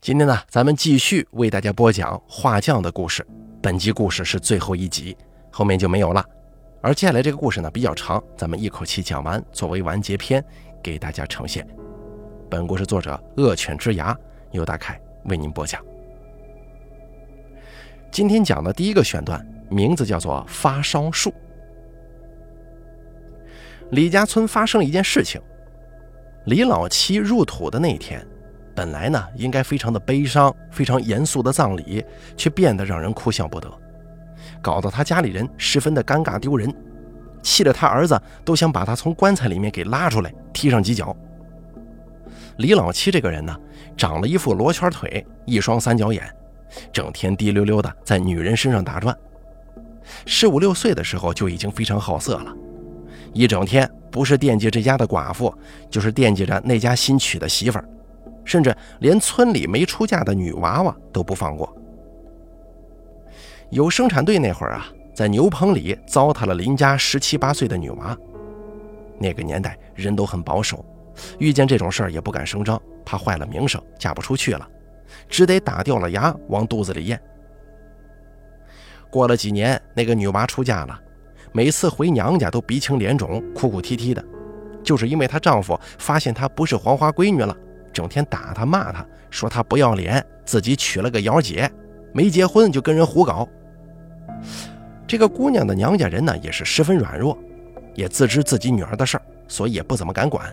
今天呢，咱们继续为大家播讲画匠的故事。本集故事是最后一集，后面就没有了。而接下来这个故事呢比较长，咱们一口气讲完，作为完结篇给大家呈现。本故事作者恶犬之牙由大凯为您播讲。今天讲的第一个选段，名字叫做发烧树。李家村发生了一件事情，李老七入土的那一天。本来呢，应该非常的悲伤、非常严肃的葬礼，却变得让人哭笑不得，搞得他家里人十分的尴尬丢人，气得他儿子都想把他从棺材里面给拉出来踢上几脚。李老七这个人呢，长了一副罗圈腿，一双三角眼，整天滴溜溜的在女人身上打转。十五六岁的时候就已经非常好色了，一整天不是惦记这家的寡妇，就是惦记着那家新娶的媳妇儿。甚至连村里没出嫁的女娃娃都不放过。有生产队那会儿啊，在牛棚里糟蹋了邻家十七八岁的女娃。那个年代人都很保守，遇见这种事儿也不敢声张，怕坏了名声，嫁不出去了，只得打掉了牙往肚子里咽。过了几年，那个女娃出嫁了，每次回娘家都鼻青脸肿、哭哭啼啼的，就是因为她丈夫发现她不是黄花闺女了。整天打他骂他，说他不要脸，自己娶了个姚姐，没结婚就跟人胡搞。这个姑娘的娘家人呢，也是十分软弱，也自知自己女儿的事儿，所以也不怎么敢管。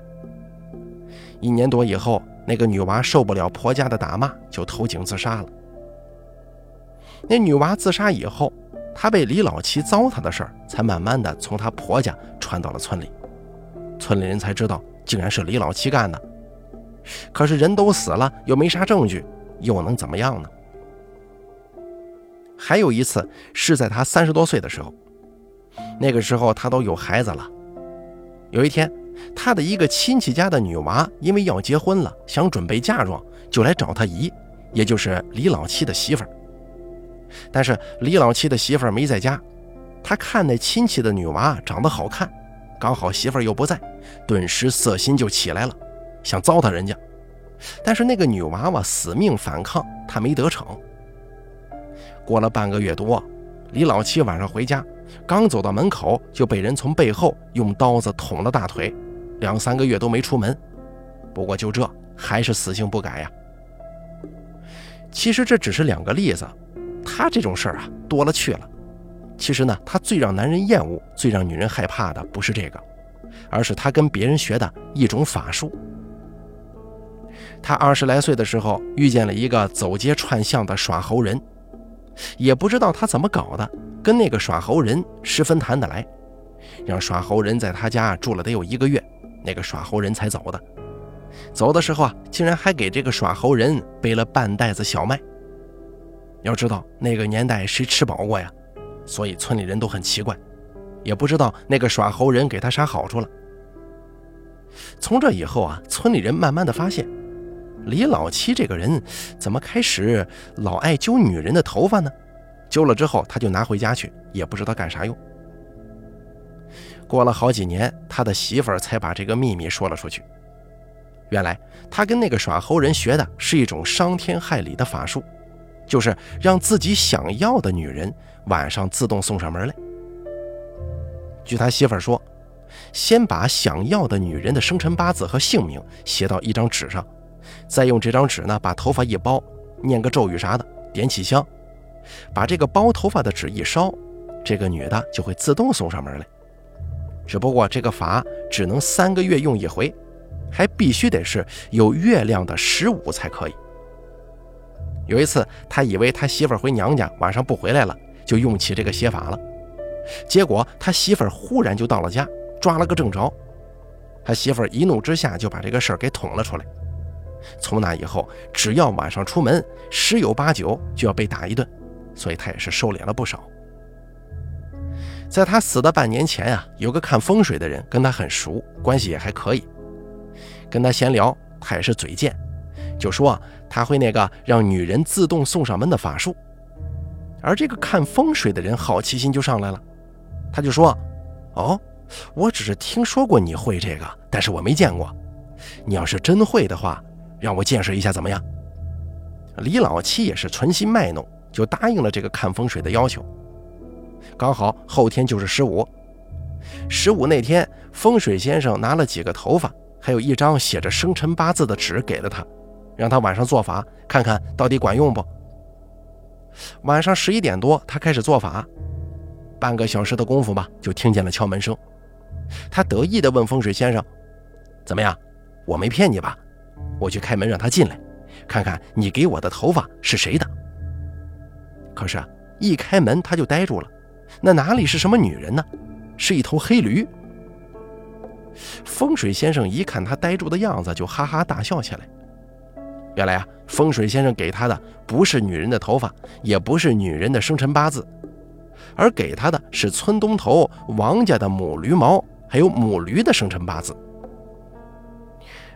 一年多以后，那个女娃受不了婆家的打骂，就投井自杀了。那女娃自杀以后，她被李老七糟蹋的事儿，才慢慢的从她婆家传到了村里，村里人才知道，竟然是李老七干的。可是人都死了，又没啥证据，又能怎么样呢？还有一次是在他三十多岁的时候，那个时候他都有孩子了。有一天，他的一个亲戚家的女娃因为要结婚了，想准备嫁妆，就来找他姨，也就是李老七的媳妇儿。但是李老七的媳妇儿没在家，他看那亲戚的女娃长得好看，刚好媳妇儿又不在，顿时色心就起来了。想糟蹋人家，但是那个女娃娃死命反抗，他没得逞。过了半个月多，李老七晚上回家，刚走到门口就被人从背后用刀子捅了大腿，两三个月都没出门。不过就这，还是死性不改呀。其实这只是两个例子，他这种事儿啊多了去了。其实呢，他最让男人厌恶、最让女人害怕的不是这个，而是他跟别人学的一种法术。他二十来岁的时候遇见了一个走街串巷的耍猴人，也不知道他怎么搞的，跟那个耍猴人十分谈得来，让耍猴人在他家住了得有一个月，那个耍猴人才走的。走的时候啊，竟然还给这个耍猴人背了半袋子小麦。要知道那个年代谁吃饱过呀？所以村里人都很奇怪，也不知道那个耍猴人给他啥好处了。从这以后啊，村里人慢慢的发现。李老七这个人怎么开始老爱揪女人的头发呢？揪了之后，他就拿回家去，也不知道干啥用。过了好几年，他的媳妇儿才把这个秘密说了出去。原来他跟那个耍猴人学的是一种伤天害理的法术，就是让自己想要的女人晚上自动送上门来。据他媳妇儿说，先把想要的女人的生辰八字和姓名写到一张纸上。再用这张纸呢，把头发一包，念个咒语啥的，点起香，把这个包头发的纸一烧，这个女的就会自动送上门来。只不过这个法只能三个月用一回，还必须得是有月亮的十五才可以。有一次，他以为他媳妇回娘家晚上不回来了，就用起这个写法了。结果他媳妇忽然就到了家，抓了个正着。他媳妇一怒之下就把这个事儿给捅了出来。从那以后，只要晚上出门，十有八九就要被打一顿，所以他也是收敛了不少。在他死的半年前啊，有个看风水的人跟他很熟，关系也还可以。跟他闲聊，他也是嘴贱，就说他会那个让女人自动送上门的法术。而这个看风水的人好奇心就上来了，他就说：“哦，我只是听说过你会这个，但是我没见过。你要是真会的话。”让我见识一下怎么样？李老七也是存心卖弄，就答应了这个看风水的要求。刚好后天就是十五，十五那天，风水先生拿了几个头发，还有一张写着生辰八字的纸给了他，让他晚上做法，看看到底管用不。晚上十一点多，他开始做法，半个小时的功夫吧，就听见了敲门声。他得意地问风水先生：“怎么样？我没骗你吧？我去开门让他进来，看看你给我的头发是谁的。”可是啊，一开门他就呆住了。那哪里是什么女人呢？是一头黑驴。风水先生一看他呆住的样子，就哈哈大笑起来。原来啊，风水先生给他的不是女人的头发，也不是女人的生辰八字，而给他的是村东头王家的母驴毛，还有母驴的生辰八字。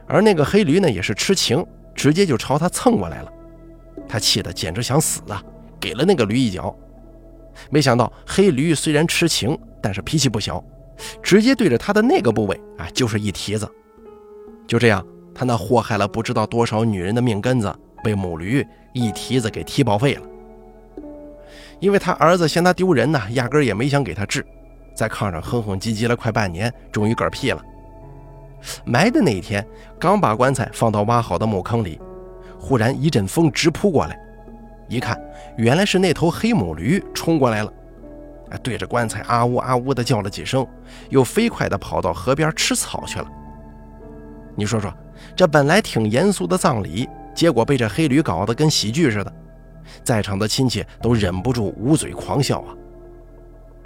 而那个黑驴呢，也是痴情，直接就朝他蹭过来了。他气得简直想死啊，给了那个驴一脚。没想到黑驴虽然痴情，但是脾气不小，直接对着他的那个部位啊就是一蹄子。就这样，他那祸害了不知道多少女人的命根子，被母驴一蹄子给踢报废了。因为他儿子嫌他丢人呢，压根也没想给他治，在炕上哼哼唧唧了快半年，终于嗝屁了。埋的那一天，刚把棺材放到挖好的墓坑里，忽然一阵风直扑过来。一看，原来是那头黑母驴冲过来了，对着棺材啊呜啊呜的叫了几声，又飞快地跑到河边吃草去了。你说说，这本来挺严肃的葬礼，结果被这黑驴搞得跟喜剧似的，在场的亲戚都忍不住捂嘴狂笑啊。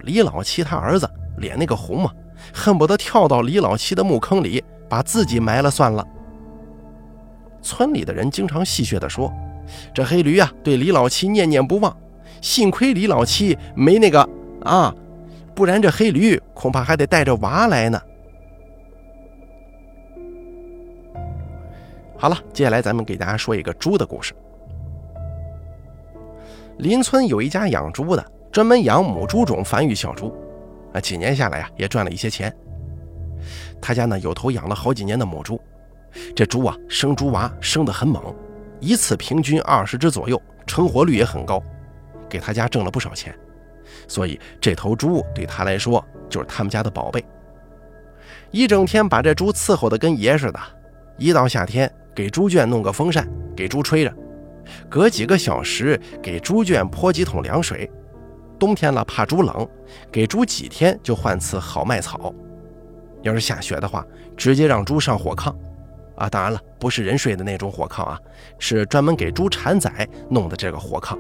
李老七他儿子脸那个红嘛，恨不得跳到李老七的墓坑里把自己埋了算了。村里的人经常戏谑地说。这黑驴啊，对李老七念念不忘，幸亏李老七没那个啊，不然这黑驴恐怕还得带着娃来呢。好了，接下来咱们给大家说一个猪的故事。邻村有一家养猪的，专门养母猪种繁育小猪，啊，几年下来呀，也赚了一些钱。他家呢有头养了好几年的母猪，这猪啊生猪娃生得很猛。一次平均二十只左右，成活率也很高，给他家挣了不少钱，所以这头猪对他来说就是他们家的宝贝。一整天把这猪伺候的跟爷似的，一到夏天给猪圈弄个风扇，给猪吹着，隔几个小时给猪圈泼几桶凉水，冬天了怕猪冷，给猪几天就换次好麦草，要是下雪的话，直接让猪上火炕。啊，当然了，不是人睡的那种火炕啊，是专门给猪产崽弄的这个火炕。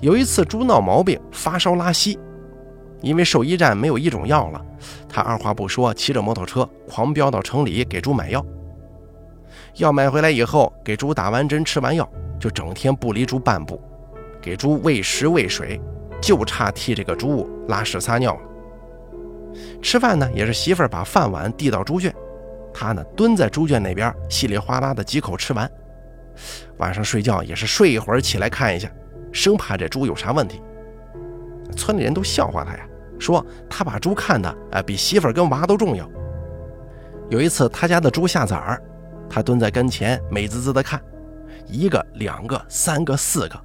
有一次猪闹毛病，发烧拉稀，因为兽医站没有一种药了，他二话不说，骑着摩托车狂飙到城里给猪买药。药买回来以后，给猪打完针，吃完药，就整天不离猪半步，给猪喂食喂水，就差替这个猪拉屎撒尿了。吃饭呢，也是媳妇儿把饭碗递到猪圈。他呢，蹲在猪圈那边，稀里哗啦的几口吃完。晚上睡觉也是睡一会儿起来看一下，生怕这猪有啥问题。村里人都笑话他呀，说他把猪看的啊比媳妇儿跟娃都重要。有一次他家的猪下崽儿，他蹲在跟前美滋滋的看，一个、两个、三个、四个，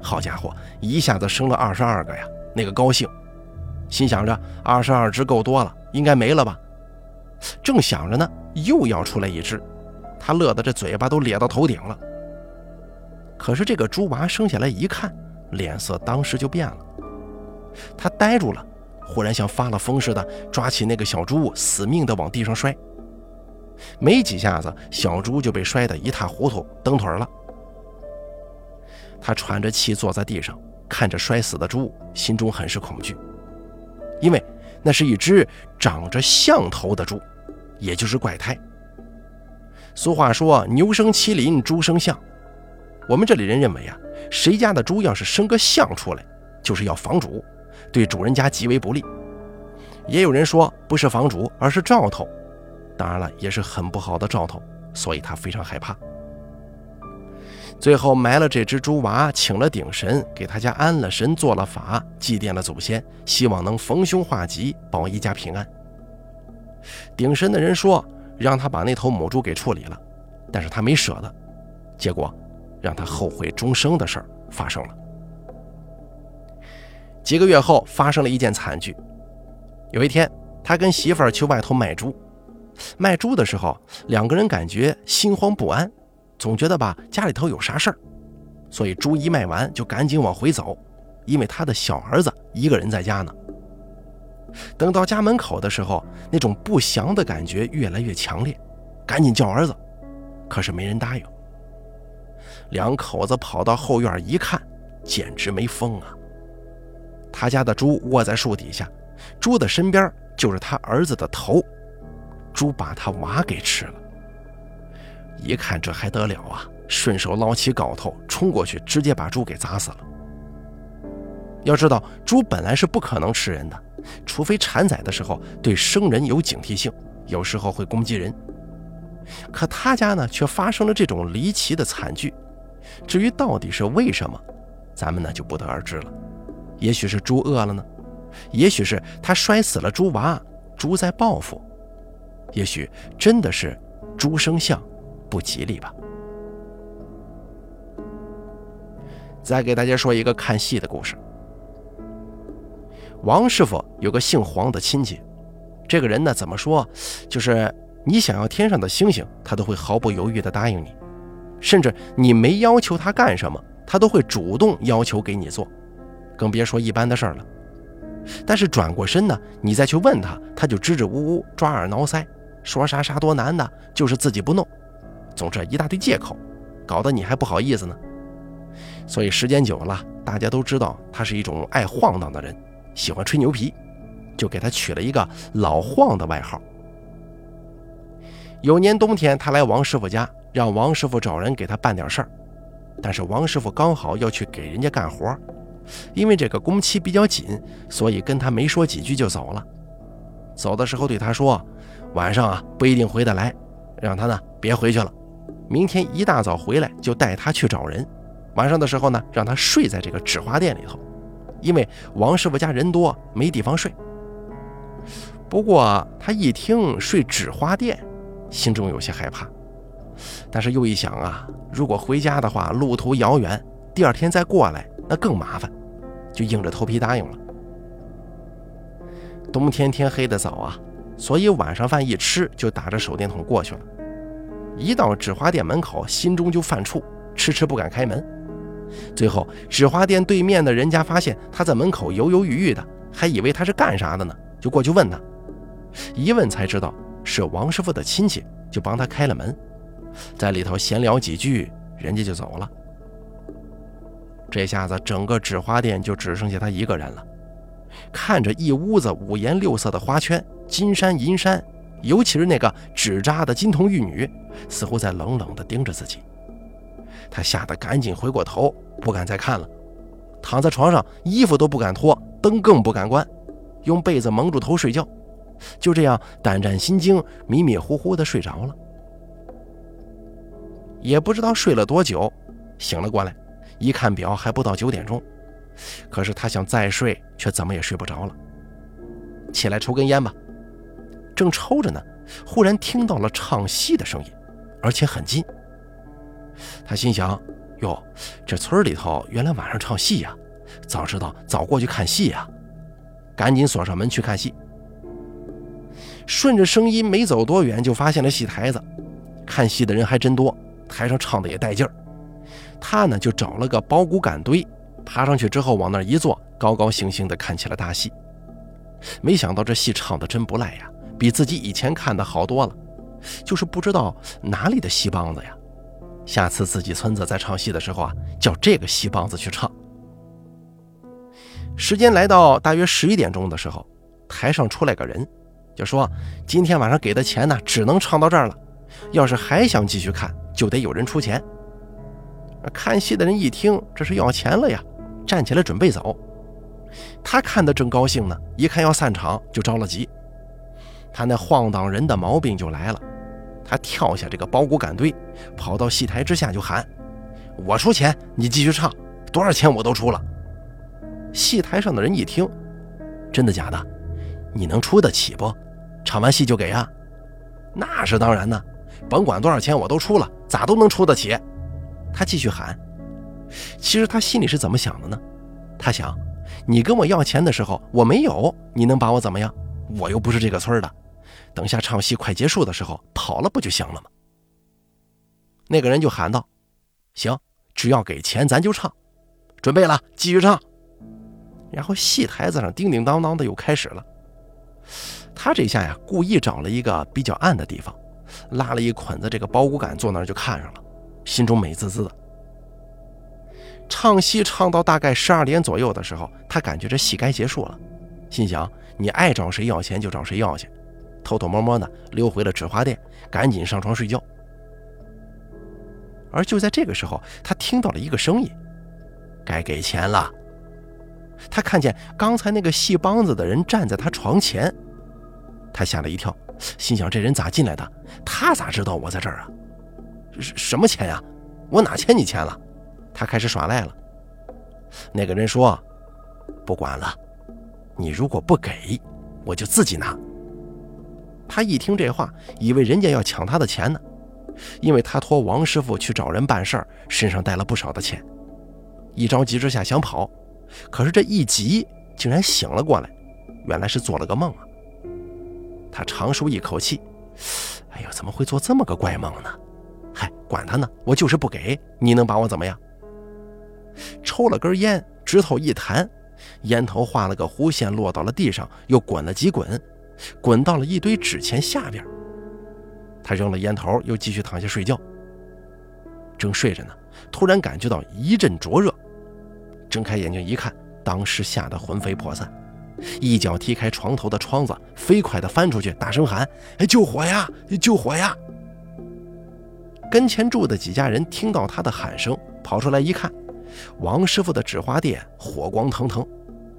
好家伙，一下子生了二十二个呀！那个高兴，心想着二十二只够多了，应该没了吧。正想着呢，又要出来一只，他乐得这嘴巴都咧到头顶了。可是这个猪娃生下来一看，脸色当时就变了，他呆住了，忽然像发了疯似的，抓起那个小猪，死命的往地上摔。没几下子，小猪就被摔得一塌糊涂，蹬腿了。他喘着气坐在地上，看着摔死的猪，心中很是恐惧，因为。那是一只长着象头的猪，也就是怪胎。俗话说“牛生麒麟，猪生象”，我们这里人认为啊，谁家的猪要是生个象出来，就是要防主，对主人家极为不利。也有人说不是房主，而是兆头，当然了，也是很不好的兆头，所以他非常害怕。最后埋了这只猪娃，请了顶神，给他家安了神，做了法，祭奠了祖先，希望能逢凶化吉，保一家平安。顶神的人说，让他把那头母猪给处理了，但是他没舍得。结果，让他后悔终生的事儿发生了。几个月后，发生了一件惨剧。有一天，他跟媳妇儿去外头卖猪，卖猪的时候，两个人感觉心慌不安，总觉得吧家里头有啥事儿，所以猪一卖完就赶紧往回走，因为他的小儿子一个人在家呢。等到家门口的时候，那种不祥的感觉越来越强烈，赶紧叫儿子，可是没人答应。两口子跑到后院一看，简直没疯啊！他家的猪卧在树底下，猪的身边就是他儿子的头，猪把他娃给吃了。一看这还得了啊！顺手捞起镐头冲过去，直接把猪给砸死了。要知道，猪本来是不可能吃人的，除非产崽的时候对生人有警惕性，有时候会攻击人。可他家呢，却发生了这种离奇的惨剧。至于到底是为什么，咱们呢就不得而知了。也许是猪饿了呢，也许是他摔死了猪娃，猪在报复，也许真的是猪生相不吉利吧。再给大家说一个看戏的故事。王师傅有个姓黄的亲戚，这个人呢怎么说，就是你想要天上的星星，他都会毫不犹豫地答应你。甚至你没要求他干什么，他都会主动要求给你做，更别说一般的事儿了。但是转过身呢，你再去问他，他就支支吾吾、抓耳挠腮，说啥啥多难的，就是自己不弄，总之一大堆借口，搞得你还不好意思呢。所以时间久了，大家都知道他是一种爱晃荡的人，喜欢吹牛皮，就给他取了一个“老晃”的外号。有年冬天，他来王师傅家。让王师傅找人给他办点事儿，但是王师傅刚好要去给人家干活，因为这个工期比较紧，所以跟他没说几句就走了。走的时候对他说：“晚上啊不一定回得来，让他呢别回去了，明天一大早回来就带他去找人。晚上的时候呢让他睡在这个纸花店里头，因为王师傅家人多没地方睡。”不过他一听睡纸花店，心中有些害怕。但是又一想啊，如果回家的话，路途遥远，第二天再过来那更麻烦，就硬着头皮答应了。冬天天黑的早啊，所以晚上饭一吃就打着手电筒过去了。一到纸花店门口，心中就犯怵，迟迟不敢开门。最后，纸花店对面的人家发现他在门口犹犹豫豫的，还以为他是干啥的呢，就过去问他。一问才知道是王师傅的亲戚，就帮他开了门。在里头闲聊几句，人家就走了。这下子整个纸花店就只剩下他一个人了。看着一屋子五颜六色的花圈、金山银山，尤其是那个纸扎的金童玉女，似乎在冷冷地盯着自己。他吓得赶紧回过头，不敢再看了。躺在床上，衣服都不敢脱，灯更不敢关，用被子蒙住头睡觉。就这样胆战心惊、迷迷糊糊地睡着了。也不知道睡了多久，醒了过来，一看表还不到九点钟，可是他想再睡，却怎么也睡不着了。起来抽根烟吧，正抽着呢，忽然听到了唱戏的声音，而且很近。他心想：哟，这村里头原来晚上唱戏呀，早知道早过去看戏呀，赶紧锁上门去看戏。顺着声音没走多远，就发现了戏台子，看戏的人还真多。台上唱的也带劲儿，他呢就找了个包谷杆堆，爬上去之后往那儿一坐，高高兴兴地看起了大戏。没想到这戏唱的真不赖呀，比自己以前看的好多了。就是不知道哪里的戏梆子呀，下次自己村子在唱戏的时候啊，叫这个戏梆子去唱。时间来到大约十一点钟的时候，台上出来个人，就说今天晚上给的钱呢，只能唱到这儿了。要是还想继续看，就得有人出钱。看戏的人一听这是要钱了呀，站起来准备走。他看的正高兴呢，一看要散场，就着了急。他那晃荡人的毛病就来了，他跳下这个包谷杆堆，跑到戏台之下就喊：“我出钱，你继续唱，多少钱我都出了。”戏台上的人一听，真的假的？你能出得起不？唱完戏就给啊？那是当然呢。甭管多少钱，我都出了，咋都能出得起。他继续喊。其实他心里是怎么想的呢？他想，你跟我要钱的时候我没有，你能把我怎么样？我又不是这个村的。等下唱戏快结束的时候跑了不就行了吗？那个人就喊道：“行，只要给钱咱就唱。准备了，继续唱。”然后戏台子上叮叮当当的又开始了。他这下呀，故意找了一个比较暗的地方，拉了一捆子这个包谷杆，坐那儿就看上了，心中美滋滋的。唱戏唱到大概十二点左右的时候，他感觉这戏该结束了，心想：你爱找谁要钱就找谁要去，偷偷摸摸的溜回了纸花店，赶紧上床睡觉。而就在这个时候，他听到了一个声音：“该给钱了。”他看见刚才那个戏帮子的人站在他床前，他吓了一跳，心想：这人咋进来的？他咋知道我在这儿啊？什什么钱呀？我哪欠你钱了？他开始耍赖了。那个人说：“不管了，你如果不给，我就自己拿。”他一听这话，以为人家要抢他的钱呢，因为他托王师傅去找人办事儿，身上带了不少的钱，一着急之下想跑。可是这一急，竟然醒了过来，原来是做了个梦啊！他长舒一口气，哎呦，怎么会做这么个怪梦呢？嗨，管他呢，我就是不给你，能把我怎么样？抽了根烟，指头一弹，烟头画了个弧线，落到了地上，又滚了几滚，滚到了一堆纸钱下边。他扔了烟头，又继续躺下睡觉。正睡着呢，突然感觉到一阵灼热。睁开眼睛一看，当时吓得魂飞魄散，一脚踢开床头的窗子，飞快地翻出去，大声喊：“哎，救火呀！救火呀！”跟前住的几家人听到他的喊声，跑出来一看，王师傅的纸花店火光腾腾，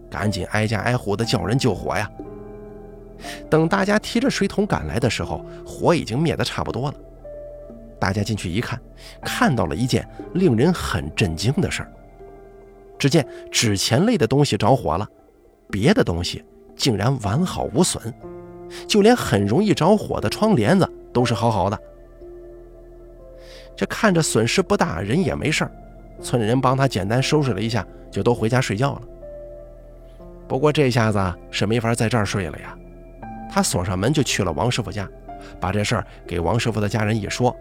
赶紧挨家挨户的叫人救火呀。等大家提着水桶赶来的时候，火已经灭得差不多了。大家进去一看，看到了一件令人很震惊的事儿。只见纸钱类的东西着火了，别的东西竟然完好无损，就连很容易着火的窗帘子都是好好的。这看着损失不大，人也没事儿，村里人帮他简单收拾了一下，就都回家睡觉了。不过这下子是没法在这儿睡了呀，他锁上门就去了王师傅家，把这事儿给王师傅的家人一说，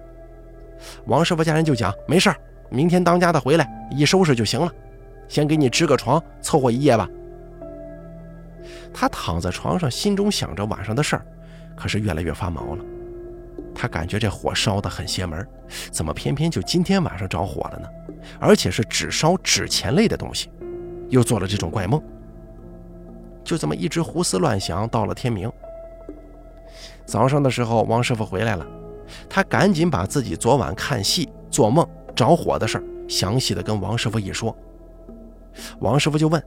王师傅家人就讲没事儿，明天当家的回来一收拾就行了。先给你支个床，凑合一夜吧。他躺在床上，心中想着晚上的事儿，可是越来越发毛了。他感觉这火烧得很邪门，怎么偏偏就今天晚上着火了呢？而且是只烧纸钱类的东西，又做了这种怪梦。就这么一直胡思乱想，到了天明。早上的时候，王师傅回来了，他赶紧把自己昨晚看戏、做梦、着火的事儿详细的跟王师傅一说。王师傅就问：“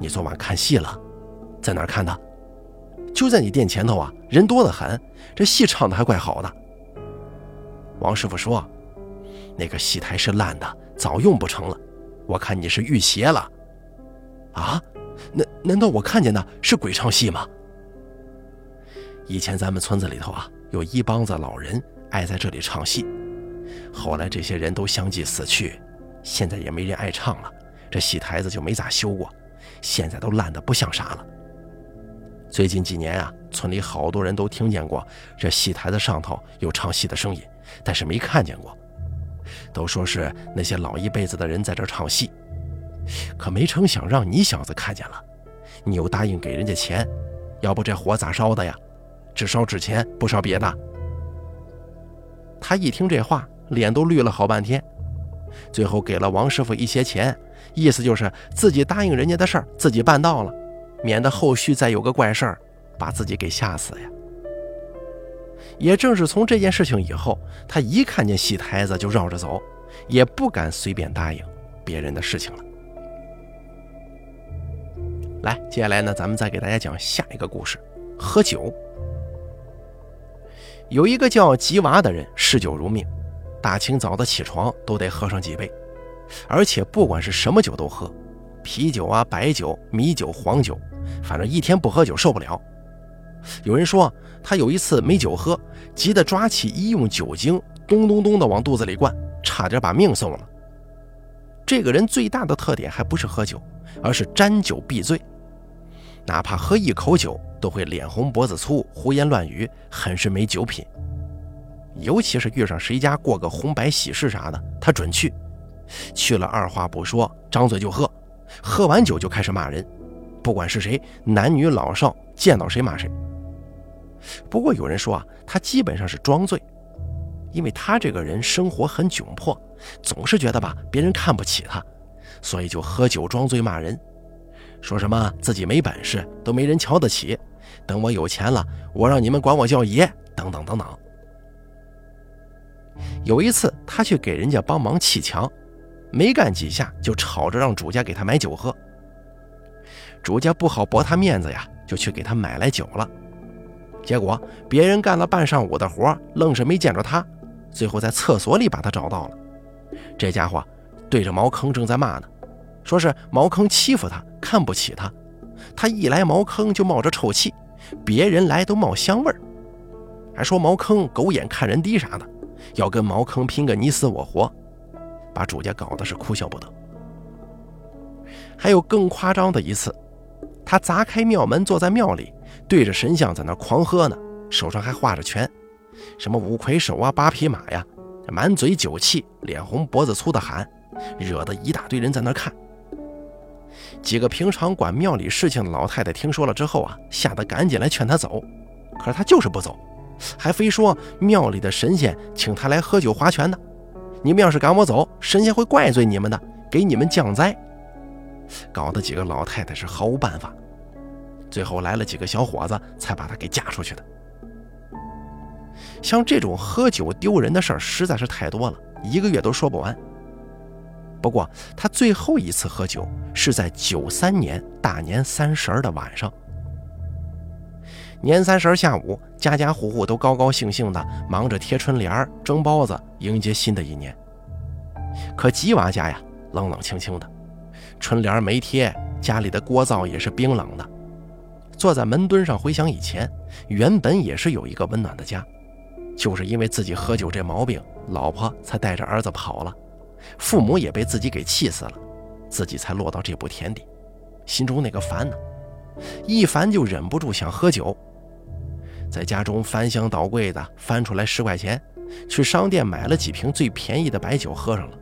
你昨晚看戏了，在哪看的？就在你店前头啊，人多得很，这戏唱的还怪好的。”王师傅说：“那个戏台是烂的，早用不成了。我看你是遇邪了。”啊？难难道我看见的是鬼唱戏吗？以前咱们村子里头啊，有一帮子老人爱在这里唱戏，后来这些人都相继死去，现在也没人爱唱了。这戏台子就没咋修过，现在都烂得不像啥了。最近几年啊，村里好多人都听见过这戏台子上头有唱戏的声音，但是没看见过，都说是那些老一辈子的人在这唱戏。可没成想让你小子看见了，你又答应给人家钱，要不这火咋烧的呀？只烧纸钱，不烧别的。他一听这话，脸都绿了好半天，最后给了王师傅一些钱。意思就是自己答应人家的事儿，自己办到了，免得后续再有个怪事儿，把自己给吓死呀。也正是从这件事情以后，他一看见戏台子就绕着走，也不敢随便答应别人的事情了。来，接下来呢，咱们再给大家讲下一个故事：喝酒。有一个叫吉娃的人，嗜酒如命，大清早的起床都得喝上几杯。而且不管是什么酒都喝，啤酒啊、白酒、米酒、黄酒，反正一天不喝酒受不了。有人说他有一次没酒喝，急得抓起医用酒精，咚咚咚的往肚子里灌，差点把命送了。这个人最大的特点还不是喝酒，而是沾酒必醉，哪怕喝一口酒都会脸红脖子粗、胡言乱语，很是没酒品。尤其是遇上谁家过个红白喜事啥的，他准去。去了二话不说，张嘴就喝，喝完酒就开始骂人，不管是谁，男女老少，见到谁骂谁。不过有人说啊，他基本上是装醉，因为他这个人生活很窘迫，总是觉得吧别人看不起他，所以就喝酒装醉骂人，说什么自己没本事，都没人瞧得起，等我有钱了，我让你们管我叫爷，等等等等。有一次他去给人家帮忙砌墙，没干几下就吵着让主家给他买酒喝，主家不好驳他面子呀，就去给他买来酒了。结果别人干了半上午的活，愣是没见着他。最后在厕所里把他找到了。这家伙对着茅坑正在骂呢，说是茅坑欺负他，看不起他。他一来茅坑就冒着臭气，别人来都冒香味儿，还说茅坑狗眼看人低啥的，要跟茅坑拼个你死我活，把主家搞得是哭笑不得。还有更夸张的一次，他砸开庙门，坐在庙里。对着神像在那狂喝呢，手上还画着拳，什么五魁首啊、八匹马呀，满嘴酒气，脸红脖子粗的喊，惹得一大堆人在那看。几个平常管庙里事情的老太太听说了之后啊，吓得赶紧来劝他走，可是他就是不走，还非说庙里的神仙请他来喝酒划拳呢。你们要是赶我走，神仙会怪罪你们的，给你们降灾，搞得几个老太太是毫无办法。最后来了几个小伙子，才把他给嫁出去的。像这种喝酒丢人的事儿实在是太多了，一个月都说不完。不过他最后一次喝酒是在九三年大年三十的晚上。年三十下午，家家户户都高高兴兴的忙着贴春联、蒸包子，迎接新的一年。可吉娃家呀，冷冷清清的，春联没贴，家里的锅灶也是冰冷的。坐在门墩上回想以前，原本也是有一个温暖的家，就是因为自己喝酒这毛病，老婆才带着儿子跑了，父母也被自己给气死了，自己才落到这步田地，心中那个烦呢，一烦就忍不住想喝酒，在家中翻箱倒柜的翻出来十块钱，去商店买了几瓶最便宜的白酒喝上了。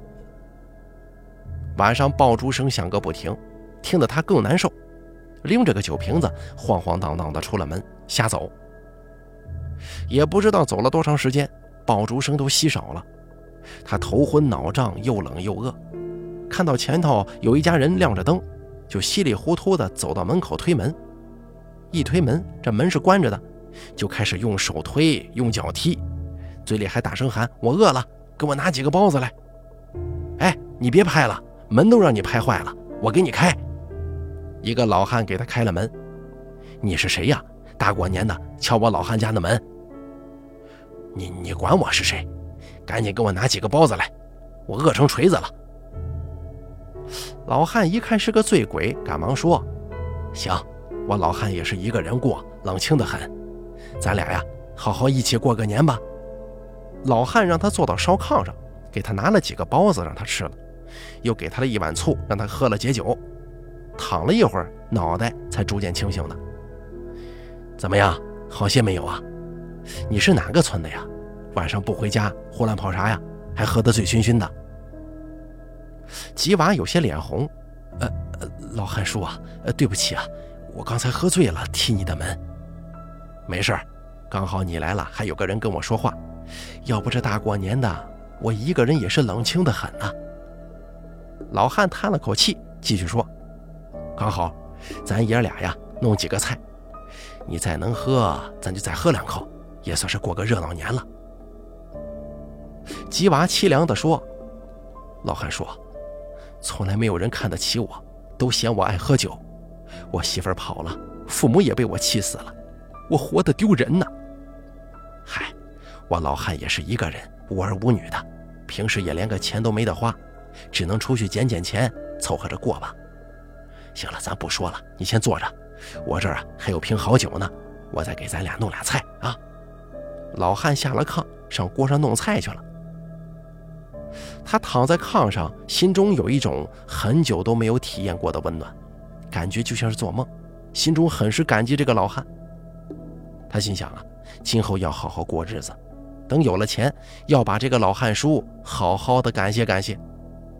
晚上爆竹声响个不停，听得他更难受。拎着个酒瓶子，晃晃荡荡的出了门，瞎走。也不知道走了多长时间，爆竹声都稀少了。他头昏脑胀，又冷又饿，看到前头有一家人亮着灯，就稀里糊涂的走到门口推门。一推门，这门是关着的，就开始用手推，用脚踢，嘴里还大声喊：“我饿了，给我拿几个包子来。”哎，你别拍了，门都让你拍坏了，我给你开。一个老汉给他开了门，你是谁呀？大过年的敲我老汉家的门。你你管我是谁？赶紧给我拿几个包子来，我饿成锤子了。老汉一看是个醉鬼，赶忙说：“行，我老汉也是一个人过，冷清的很，咱俩呀，好好一起过个年吧。”老汉让他坐到烧炕上，给他拿了几个包子让他吃了，又给他了一碗醋让他喝了解酒。躺了一会儿，脑袋才逐渐清醒的。怎么样，好些没有啊？你是哪个村的呀？晚上不回家，胡乱跑啥呀？还喝得醉醺醺的。吉娃有些脸红，呃，老汉叔啊，呃，对不起啊，我刚才喝醉了，踢你的门。没事刚好你来了，还有个人跟我说话。要不这大过年的，我一个人也是冷清的很啊。老汉叹了口气，继续说。刚好，咱爷俩呀，弄几个菜，你再能喝，咱就再喝两口，也算是过个热闹年了。吉娃凄凉地说：“老汉说，从来没有人看得起我，都嫌我爱喝酒。我媳妇跑了，父母也被我气死了，我活得丢人呢。嗨，我老汉也是一个人，无儿无女的，平时也连个钱都没得花，只能出去捡捡钱，凑合着过吧。”行了，咱不说了，你先坐着，我这儿啊还有瓶好酒呢，我再给咱俩弄俩菜啊。老汉下了炕，上锅上弄菜去了。他躺在炕上，心中有一种很久都没有体验过的温暖，感觉就像是做梦，心中很是感激这个老汉。他心想啊，今后要好好过日子，等有了钱，要把这个老汉叔好好的感谢感谢。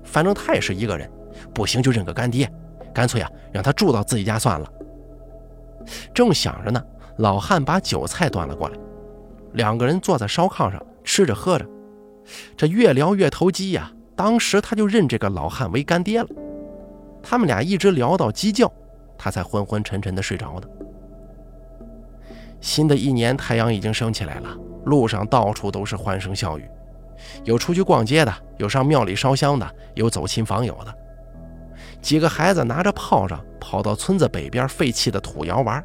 反正他也是一个人，不行就认个干爹，干脆啊让他住到自己家算了。正想着呢，老汉把酒菜端了过来，两个人坐在烧炕上吃着喝着。这越聊越投机呀！当时他就认这个老汉为干爹了。他们俩一直聊到鸡叫，他才昏昏沉沉的睡着的。新的一年太阳已经升起来了，路上到处都是欢声笑语，有出去逛街的，有上庙里烧香的，有走亲访友的。几个孩子拿着炮仗跑到村子北边废弃的土窑玩，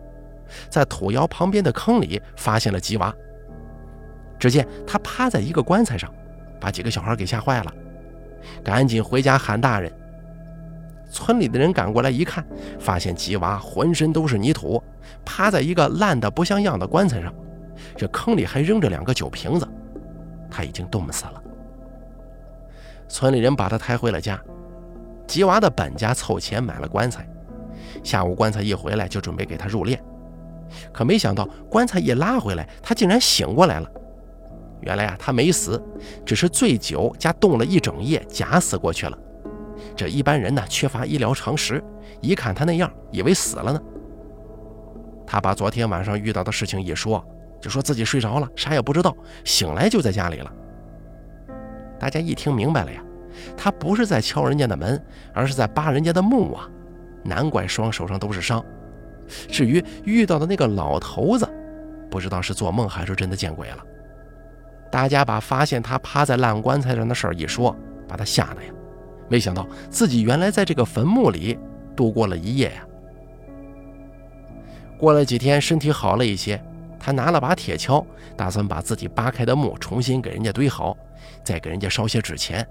在土窑旁边的坑里发现了吉娃。只见他趴在一个棺材上。把几个小孩给吓坏了，赶紧回家喊大人。村里的人赶过来一看，发现吉娃浑身都是泥土，趴在一个烂得不像样的棺材上，这坑里还扔着两个酒瓶子，他已经冻死了。村里人把他抬回了家，吉娃的本家凑钱买了棺材，下午棺材一回来就准备给他入殓，可没想到棺材一拉回来，他竟然醒过来了。原来啊，他没死，只是醉酒加冻了一整夜，假死过去了。这一般人呢，缺乏医疗常识，一看他那样，以为死了呢。他把昨天晚上遇到的事情一说，就说自己睡着了，啥也不知道，醒来就在家里了。大家一听明白了呀，他不是在敲人家的门，而是在扒人家的墓啊，难怪双手上都是伤。至于遇到的那个老头子，不知道是做梦还是真的见鬼了。大家把发现他趴在烂棺材上的事儿一说，把他吓得呀，没想到自己原来在这个坟墓里度过了一夜呀。过了几天，身体好了一些，他拿了把铁锹，打算把自己扒开的墓重新给人家堆好，再给人家烧些纸钱。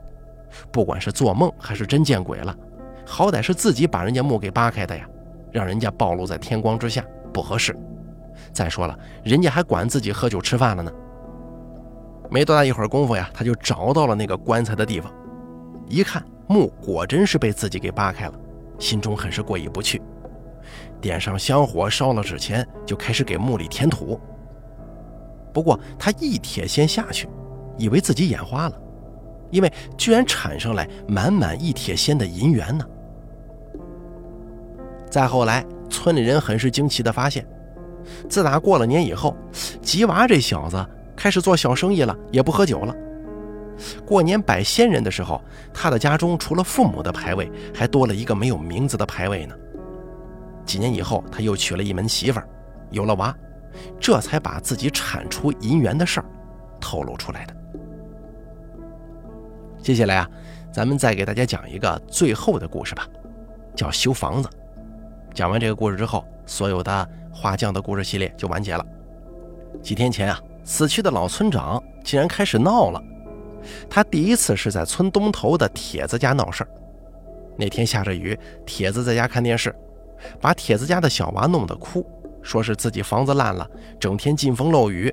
不管是做梦还是真见鬼了，好歹是自己把人家墓给扒开的呀，让人家暴露在天光之下不合适。再说了，人家还管自己喝酒吃饭了呢。没多大一会儿功夫呀，他就找到了那个棺材的地方。一看墓果真是被自己给扒开了，心中很是过意不去。点上香火，烧了纸钱，就开始给墓里填土。不过他一铁锨下去，以为自己眼花了，因为居然产生来满满一铁锨的银元呢。再后来，村里人很是惊奇地发现，自打过了年以后，吉娃这小子。开始做小生意了，也不喝酒了。过年摆仙人的时候，他的家中除了父母的牌位，还多了一个没有名字的牌位呢。几年以后，他又娶了一门媳妇儿，有了娃，这才把自己产出银元的事儿透露出来的。接下来啊，咱们再给大家讲一个最后的故事吧，叫修房子。讲完这个故事之后，所有的画匠的故事系列就完结了。几天前啊。死去的老村长竟然开始闹了。他第一次是在村东头的铁子家闹事儿。那天下着雨，铁子在家看电视，把铁子家的小娃弄得哭，说是自己房子烂了，整天进风漏雨。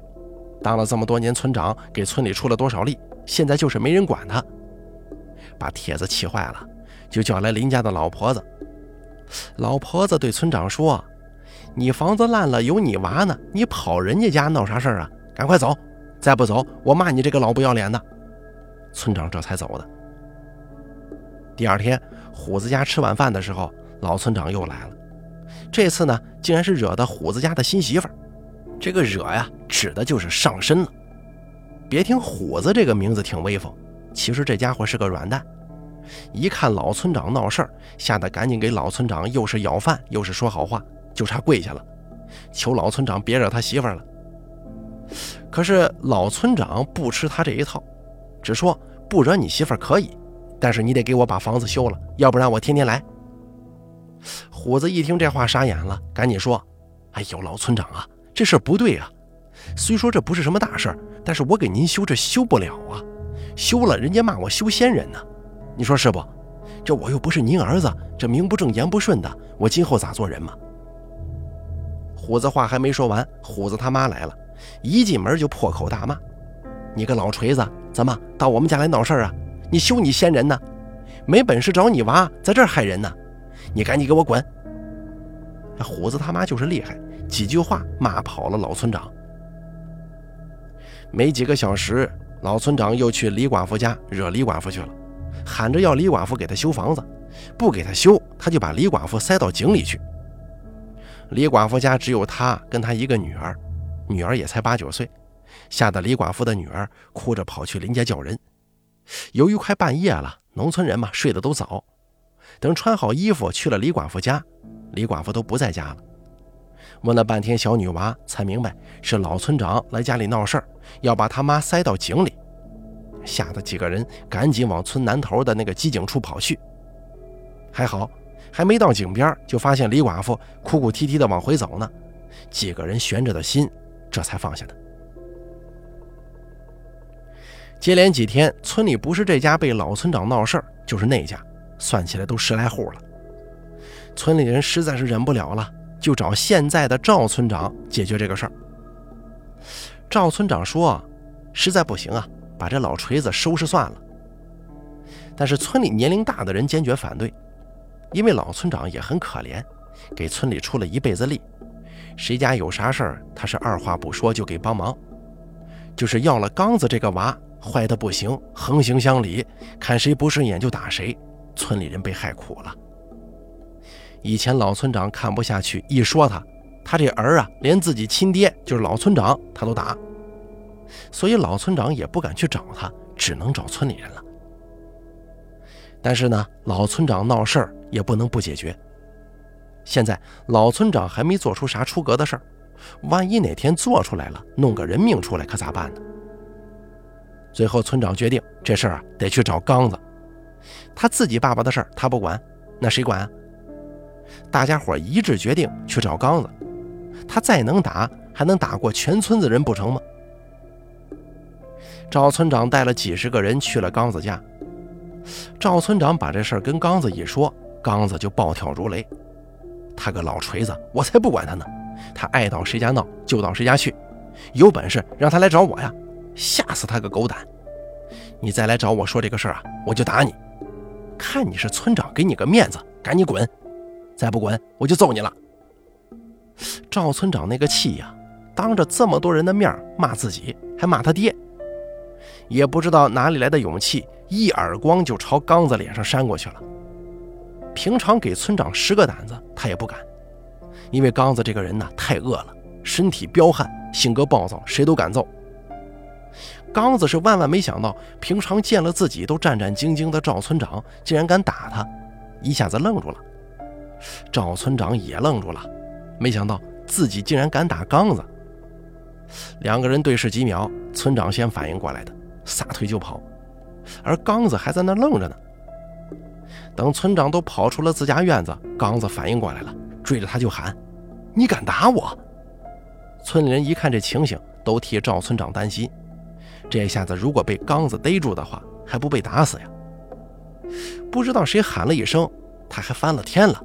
当了这么多年村长，给村里出了多少力，现在就是没人管他，把铁子气坏了，就叫来邻家的老婆子。老婆子对村长说：“你房子烂了，有你娃呢，你跑人家家闹啥事儿啊？”赶快走，再不走，我骂你这个老不要脸的！村长这才走的。第二天，虎子家吃晚饭的时候，老村长又来了。这次呢，竟然是惹的虎子家的新媳妇。这个惹呀，指的就是上身了。别听虎子这个名字挺威风，其实这家伙是个软蛋。一看老村长闹事儿，吓得赶紧给老村长又是舀饭又是说好话，就差跪下了，求老村长别惹他媳妇了。可是老村长不吃他这一套，只说不惹你媳妇儿可以，但是你得给我把房子修了，要不然我天天来。虎子一听这话傻眼了，赶紧说：“哎呦，老村长啊，这事不对啊！虽说这不是什么大事，但是我给您修这修不了啊，修了人家骂我修仙人呢，你说是不？这我又不是您儿子，这名不正言不顺的，我今后咋做人嘛？”虎子话还没说完，虎子他妈来了。一进门就破口大骂：“你个老锤子，怎么到我们家来闹事儿啊？你休你先人呢？没本事找你娃，在这儿害人呢！你赶紧给我滚！虎子他妈就是厉害，几句话骂跑了老村长。没几个小时，老村长又去李寡妇家惹李寡妇去了，喊着要李寡妇给他修房子，不给他修，他就把李寡妇塞到井里去。李寡妇家只有他跟他一个女儿，女儿也才八九岁，吓得李寡妇的女儿哭着跑去邻家叫人。由于快半夜了，农村人嘛睡得都早，等穿好衣服去了李寡妇家，李寡妇都不在家了。问了半天小女娃，才明白是老村长来家里闹事儿，要把他妈塞到井里，吓得几个人赶紧往村南头的那个机井处跑去。还好，还没到井边，就发现李寡妇哭哭啼啼的往回走呢，几个人悬着的心这才放下的。接连几天，村里不是这家被老村长闹事儿，就是那家，算起来都十来户了。村里人实在是忍不了了，就找现在的赵村长解决这个事儿。赵村长说：“实在不行啊，把这老锤子收拾算了。”但是村里年龄大的人坚决反对，因为老村长也很可怜，给村里出了一辈子力，谁家有啥事儿，他是二话不说就给帮忙，就是要了刚子这个娃。坏的不行，横行乡里，看谁不顺眼就打谁，村里人被害苦了。以前老村长看不下去，一说他，他这儿啊，连自己亲爹就是老村长他都打，所以老村长也不敢去找他，只能找村里人了。但是呢，老村长闹事儿也不能不解决。现在老村长还没做出啥出格的事儿，万一哪天做出来了，弄个人命出来，可咋办呢？最后，村长决定这事儿啊得去找刚子，他自己爸爸的事儿他不管，那谁管啊？大家伙一致决定去找刚子，他再能打，还能打过全村子人不成吗？赵村长带了几十个人去了刚子家，赵村长把这事儿跟刚子一说，刚子就暴跳如雷：“他个老锤子，我才不管他呢！他爱到谁家闹就到谁家去，有本事让他来找我呀！”吓死他个狗胆！你再来找我说这个事儿啊，我就打你！看你是村长，给你个面子，赶紧滚！再不滚，我就揍你了！赵村长那个气呀，当着这么多人的面骂自己，还骂他爹，也不知道哪里来的勇气，一耳光就朝刚子脸上扇过去了。平常给村长十个胆子，他也不敢，因为刚子这个人呢太恶了，身体彪悍，性格暴躁，谁都敢揍。刚子是万万没想到，平常见了自己都战战兢兢的赵村长，竟然敢打他，一下子愣住了。赵村长也愣住了，没想到自己竟然敢打刚子。两个人对视几秒，村长先反应过来的，撒腿就跑，而刚子还在那愣着呢。等村长都跑出了自家院子，刚子反应过来了，追着他就喊：“你敢打我！”村里人一看这情形，都替赵村长担心。这下子如果被刚子逮住的话，还不被打死呀？不知道谁喊了一声，他还翻了天了。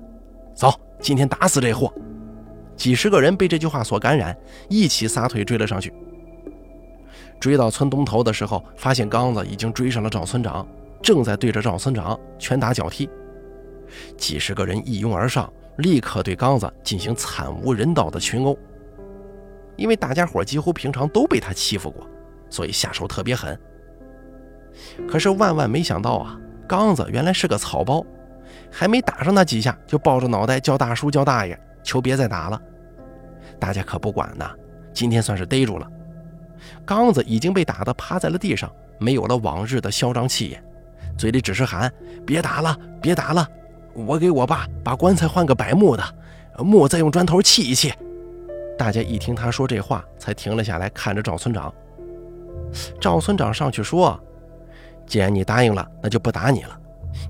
走，今天打死这货！几十个人被这句话所感染，一起撒腿追了上去。追到村东头的时候，发现刚子已经追上了赵村长，正在对着赵村长拳打脚踢。几十个人一拥而上，立刻对刚子进行惨无人道的群殴。因为大家伙几乎平常都被他欺负过。所以下手特别狠，可是万万没想到啊，刚子原来是个草包，还没打上他几下，就抱着脑袋叫大叔叫大爷，求别再打了。大家可不管呢，今天算是逮住了。刚子已经被打得趴在了地上，没有了往日的嚣张气焰，嘴里只是喊：“别打了，别打了，我给我爸把棺材换个柏木的，木再用砖头砌一砌。”大家一听他说这话，才停了下来，看着赵村长。赵村长上去说：“既然你答应了，那就不打你了。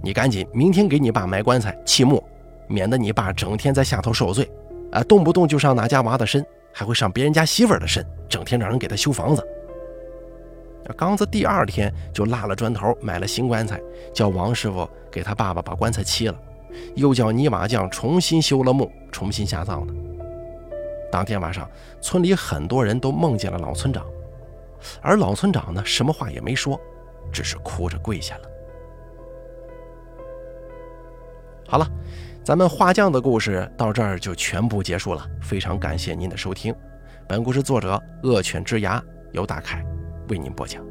你赶紧明天给你爸买棺材砌木，免得你爸整天在下头受罪，啊，动不动就上哪家娃的身，还会上别人家媳妇的身，整天让人给他修房子。”刚子第二天就拉了砖头买了新棺材叫王师傅给他爸爸把棺材漆了。又叫泥瓦匠重新修了墓重新下葬了当天晚上村里很多人都梦见了老村长而老村长呢什么话也没说只是哭着跪下了。好了咱们画匠的故事到这儿就全部结束了非常感谢您的收听。本故事作者恶犬之牙由大凯。为您播讲。